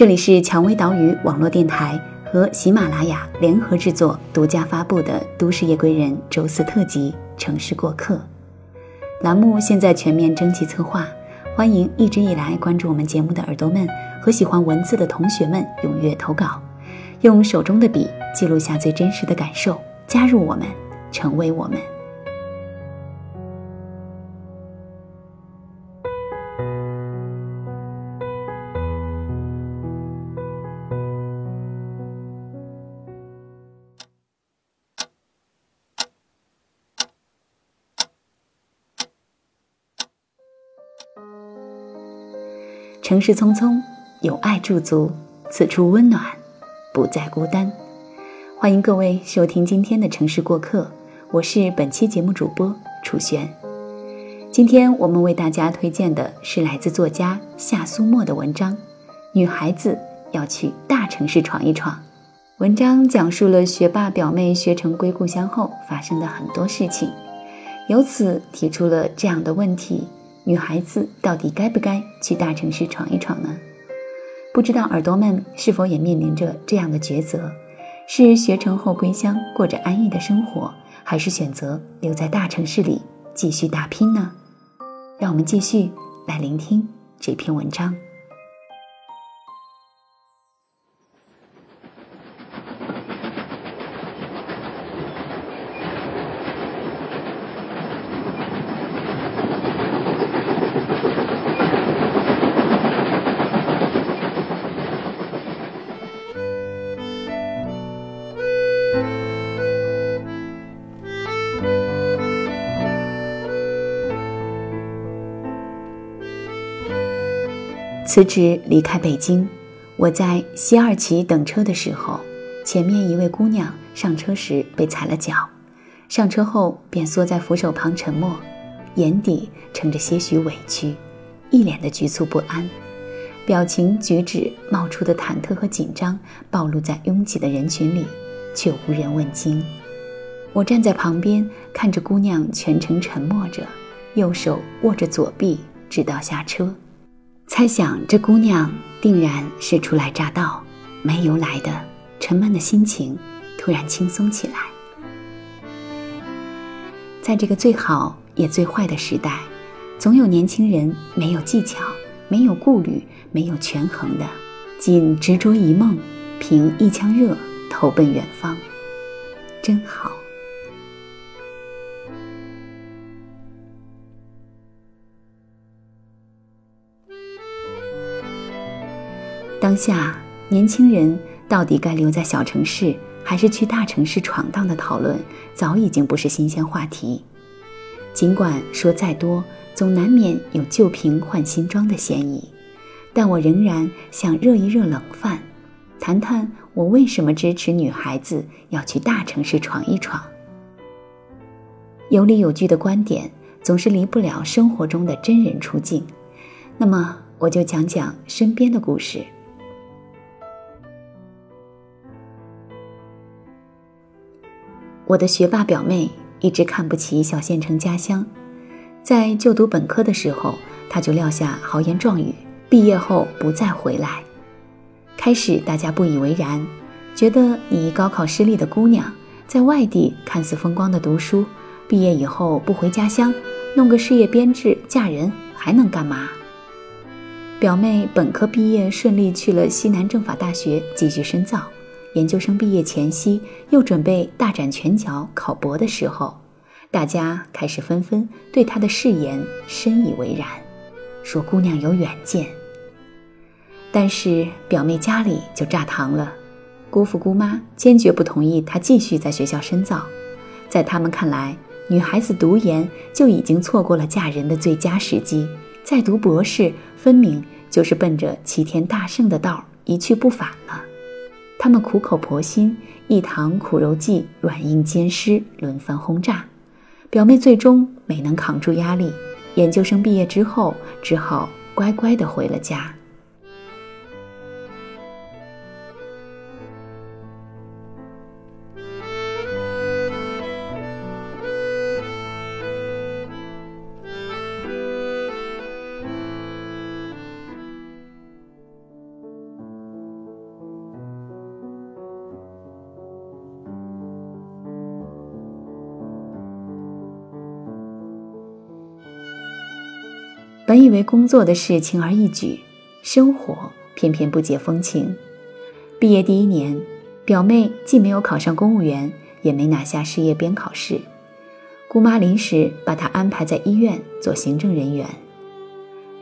这里是蔷薇岛屿网络电台和喜马拉雅联合制作、独家发布的《都市夜归人》周四特辑《城市过客》栏目，现在全面征集策划，欢迎一直以来关注我们节目的耳朵们和喜欢文字的同学们踊跃投稿，用手中的笔记录下最真实的感受，加入我们，成为我们。城市匆匆，有爱驻足，此处温暖，不再孤单。欢迎各位收听今天的城市过客，我是本期节目主播楚璇。今天我们为大家推荐的是来自作家夏苏沫的文章《女孩子要去大城市闯一闯》。文章讲述了学霸表妹学成归故乡后发生的很多事情，由此提出了这样的问题。女孩子到底该不该去大城市闯一闯呢？不知道耳朵们是否也面临着这样的抉择：是学成后归乡过着安逸的生活，还是选择留在大城市里继续打拼呢？让我们继续来聆听这篇文章。辞职离开北京，我在西二旗等车的时候，前面一位姑娘上车时被踩了脚，上车后便缩在扶手旁沉默，眼底盛着些许委屈，一脸的局促不安，表情举止冒出的忐忑和紧张暴露在拥挤的人群里，却无人问津。我站在旁边看着姑娘全程沉默着，右手握着左臂，直到下车。猜想这姑娘定然是初来乍到，没由来的沉闷的心情突然轻松起来。在这个最好也最坏的时代，总有年轻人没有技巧、没有顾虑、没有权衡的，仅执着一梦，凭一腔热投奔远方，真好。当下，年轻人到底该留在小城市，还是去大城市闯荡的讨论，早已经不是新鲜话题。尽管说再多，总难免有旧瓶换新装的嫌疑，但我仍然想热一热冷饭，谈谈我为什么支持女孩子要去大城市闯一闯。有理有据的观点，总是离不了生活中的真人出镜。那么，我就讲讲身边的故事。我的学霸表妹一直看不起小县城家乡，在就读本科的时候，她就撂下豪言壮语，毕业后不再回来。开始大家不以为然，觉得你高考失利的姑娘，在外地看似风光的读书，毕业以后不回家乡，弄个事业编制嫁人还能干嘛？表妹本科毕业顺利去了西南政法大学继续深造。研究生毕业前夕，又准备大展拳脚考博的时候，大家开始纷纷对他的誓言深以为然，说姑娘有远见。但是表妹家里就炸堂了，姑父姑妈坚决不同意她继续在学校深造，在他们看来，女孩子读研就已经错过了嫁人的最佳时机，再读博士分明就是奔着齐天大圣的道一去不返了。他们苦口婆心，一堂苦肉计，软硬兼施，轮番轰炸。表妹最终没能扛住压力，研究生毕业之后，只好乖乖的回了家。本以为工作的事轻而易举，生活偏偏不解风情。毕业第一年，表妹既没有考上公务员，也没拿下事业编考试，姑妈临时把她安排在医院做行政人员。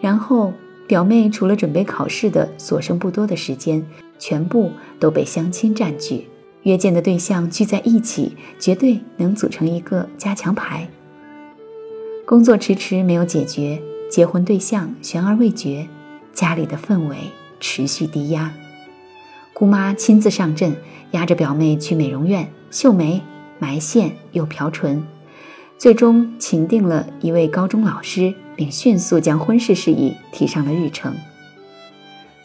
然后，表妹除了准备考试的所剩不多的时间，全部都被相亲占据。约见的对象聚在一起，绝对能组成一个加强牌。工作迟迟没有解决，结婚对象悬而未决，家里的氛围持续低压。姑妈亲自上阵，压着表妹去美容院秀眉、埋线又漂唇，最终请定了一位高中老师，并迅速将婚事事宜提上了日程。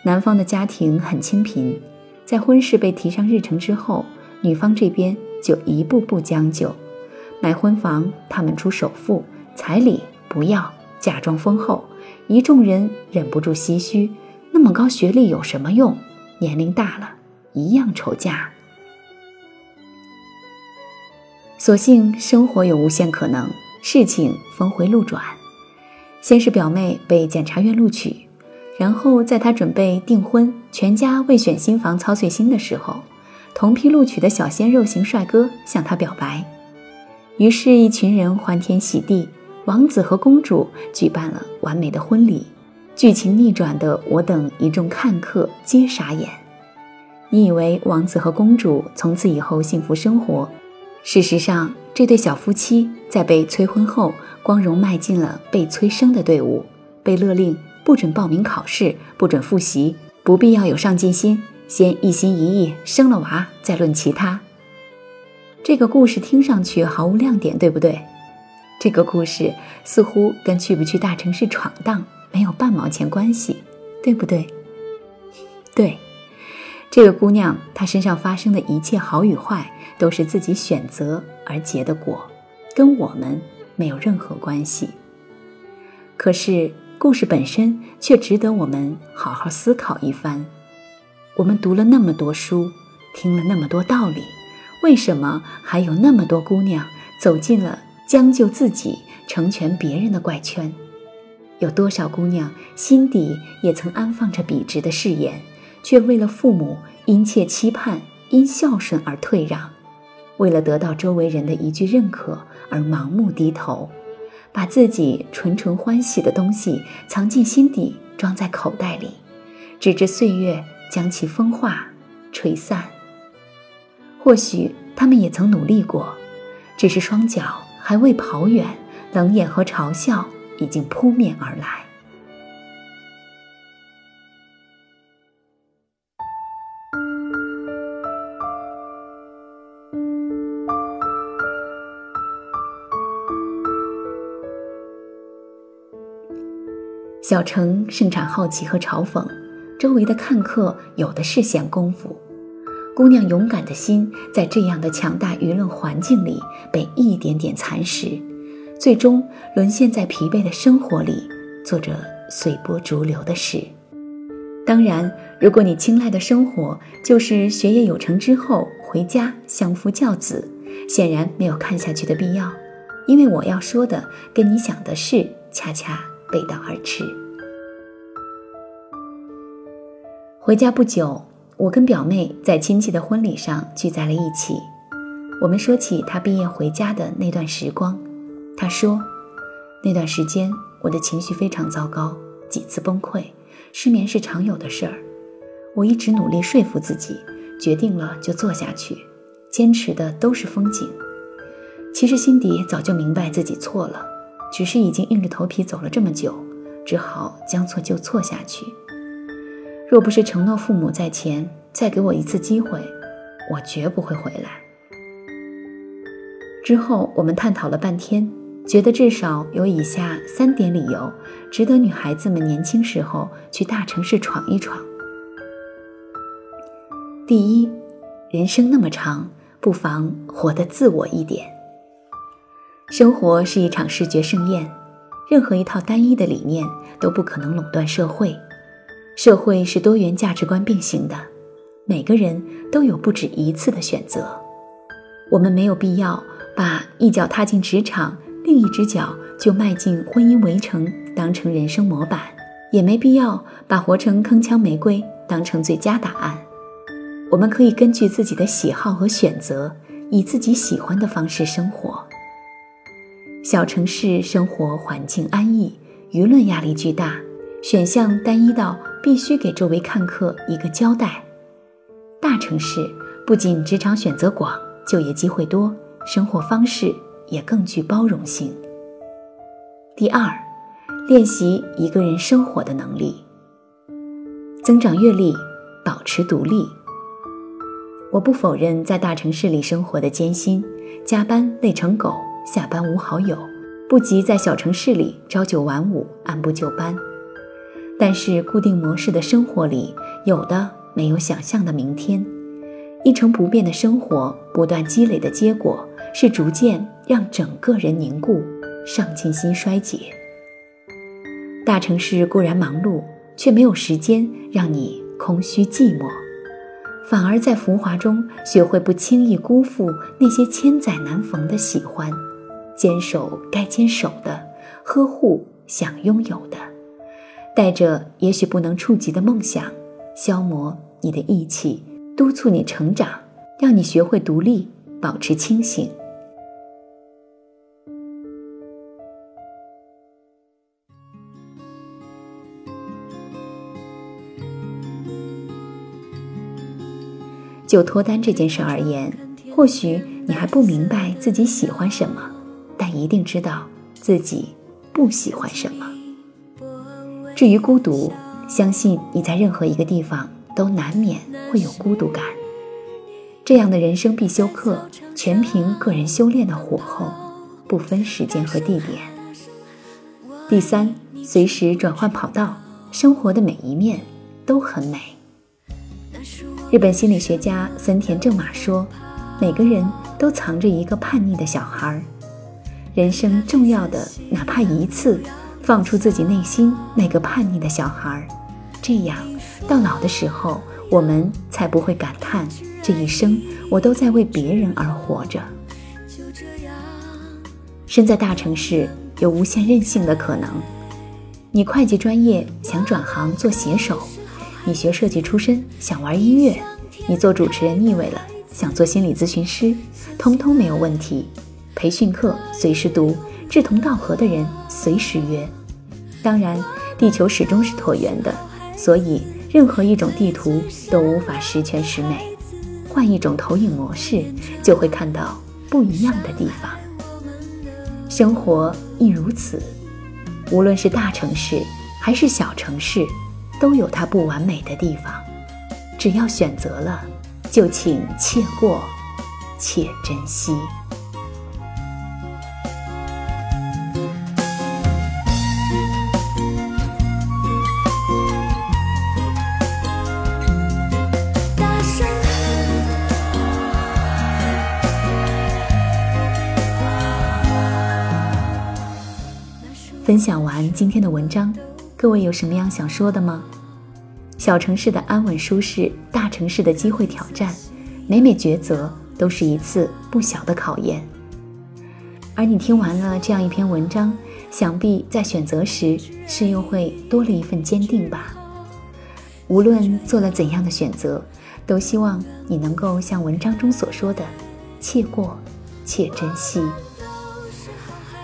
男方的家庭很清贫。在婚事被提上日程之后，女方这边就一步步将就。买婚房，他们出首付，彩礼不要，嫁妆丰厚。一众人忍不住唏嘘：那么高学历有什么用？年龄大了，一样愁嫁。所幸生活有无限可能，事情峰回路转。先是表妹被检察院录取。然后，在他准备订婚、全家为选新房操碎心的时候，同批录取的小鲜肉型帅哥向她表白。于是，一群人欢天喜地，王子和公主举办了完美的婚礼。剧情逆转的我等一众看客皆傻眼。你以为王子和公主从此以后幸福生活？事实上，这对小夫妻在被催婚后，光荣迈进了被催生的队伍，被勒令。不准报名考试，不准复习，不必要有上进心，先一心一意生了娃，再论其他。这个故事听上去毫无亮点，对不对？这个故事似乎跟去不去大城市闯荡没有半毛钱关系，对不对？对，这个姑娘她身上发生的一切好与坏，都是自己选择而结的果，跟我们没有任何关系。可是。故事本身却值得我们好好思考一番。我们读了那么多书，听了那么多道理，为什么还有那么多姑娘走进了将就自己、成全别人的怪圈？有多少姑娘心底也曾安放着笔直的誓言，却为了父母殷切期盼、因孝顺而退让，为了得到周围人的一句认可而盲目低头？把自己纯纯欢喜的东西藏进心底，装在口袋里，直至岁月将其风化、吹散。或许他们也曾努力过，只是双脚还未跑远，冷眼和嘲笑已经扑面而来。小城盛产好奇和嘲讽，周围的看客有的是闲工夫。姑娘勇敢的心在这样的强大舆论环境里被一点点蚕食，最终沦陷在疲惫的生活里，做着随波逐流的事。当然，如果你青睐的生活就是学业有成之后回家相夫教子，显然没有看下去的必要，因为我要说的跟你想的事恰恰。背道而驰。回家不久，我跟表妹在亲戚的婚礼上聚在了一起。我们说起她毕业回家的那段时光，她说：“那段时间我的情绪非常糟糕，几次崩溃，失眠是常有的事儿。我一直努力说服自己，决定了就做下去，坚持的都是风景。其实心底早就明白自己错了。”只是已经硬着头皮走了这么久，只好将错就错下去。若不是承诺父母在前，再给我一次机会，我绝不会回来。之后我们探讨了半天，觉得至少有以下三点理由，值得女孩子们年轻时候去大城市闯一闯。第一，人生那么长，不妨活得自我一点。生活是一场视觉盛宴，任何一套单一的理念都不可能垄断社会。社会是多元价值观并行的，每个人都有不止一次的选择。我们没有必要把一脚踏进职场，另一只脚就迈进婚姻围城当成人生模板，也没必要把活成铿锵玫瑰当成最佳答案。我们可以根据自己的喜好和选择，以自己喜欢的方式生活。小城市生活环境安逸，舆论压力巨大，选项单一到必须给周围看客一个交代。大城市不仅职场选择广，就业机会多，生活方式也更具包容性。第二，练习一个人生活的能力，增长阅历，保持独立。我不否认在大城市里生活的艰辛，加班累成狗，下班无好友，不及在小城市里朝九晚五，按部就班。但是固定模式的生活里，有的没有想象的明天。一成不变的生活，不断积累的结果，是逐渐让整个人凝固，上进心衰竭。大城市固然忙碌，却没有时间让你空虚寂寞。反而在浮华中学会不轻易辜负那些千载难逢的喜欢，坚守该坚守的，呵护想拥有的，带着也许不能触及的梦想，消磨你的义气，督促你成长，让你学会独立，保持清醒。就脱单这件事而言，或许你还不明白自己喜欢什么，但一定知道自己不喜欢什么。至于孤独，相信你在任何一个地方都难免会有孤独感。这样的人生必修课，全凭个人修炼的火候，不分时间和地点。第三，随时转换跑道，生活的每一面都很美。日本心理学家森田正马说：“每个人都藏着一个叛逆的小孩，人生重要的哪怕一次，放出自己内心那个叛逆的小孩，这样到老的时候，我们才不会感叹这一生我都在为别人而活着。”身在大城市，有无限任性的可能。你会计专业想转行做写手。你学设计出身，想玩音乐；你做主持人腻味了，想做心理咨询师，通通没有问题。培训课随时读，志同道合的人随时约。当然，地球始终是椭圆的，所以任何一种地图都无法十全十美。换一种投影模式，就会看到不一样的地方。生活亦如此，无论是大城市还是小城市。都有它不完美的地方，只要选择了，就请且过，且珍惜。分享完今天的文章。各位有什么样想说的吗？小城市的安稳舒适，大城市的机会挑战，每每抉择都是一次不小的考验。而你听完了这样一篇文章，想必在选择时是又会多了一份坚定吧。无论做了怎样的选择，都希望你能够像文章中所说的，且过且珍惜。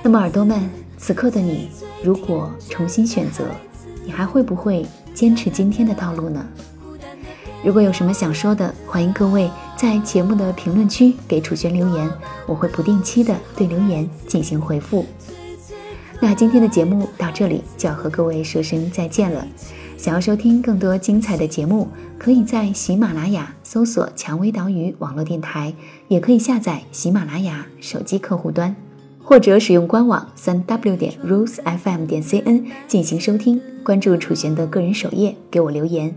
那么耳朵们，此刻的你，如果重新选择。你还会不会坚持今天的道路呢？如果有什么想说的，欢迎各位在节目的评论区给楚轩留言，我会不定期的对留言进行回复。那今天的节目到这里就要和各位说声再见了。想要收听更多精彩的节目，可以在喜马拉雅搜索“蔷薇岛屿网络电台”，也可以下载喜马拉雅手机客户端。或者使用官网三 w 点 rosefm 点 cn 进行收听，关注楚璇的个人首页给我留言。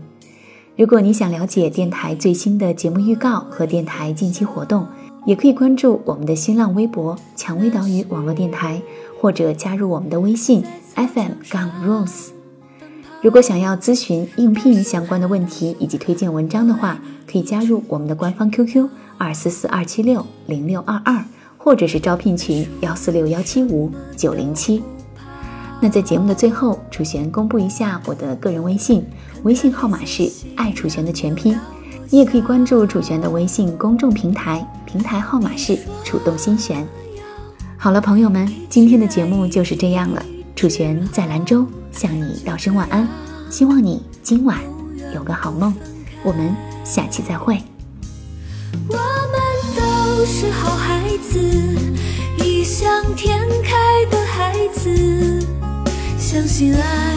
如果你想了解电台最新的节目预告和电台近期活动，也可以关注我们的新浪微博“蔷薇岛屿网络电台”，或者加入我们的微信 fm 杠 rose。如果想要咨询应聘相关的问题以及推荐文章的话，可以加入我们的官方 QQ 二四四二七六零六二二。或者是招聘群幺四六幺七五九零七。那在节目的最后，楚璇公布一下我的个人微信，微信号码是爱楚璇的全拼。你也可以关注楚璇的微信公众平台，平台号码是楚动心弦。好了，朋友们，今天的节目就是这样了。楚璇在兰州向你道声晚安，希望你今晚有个好梦。我们下期再会。我们都是好孩子，醒来。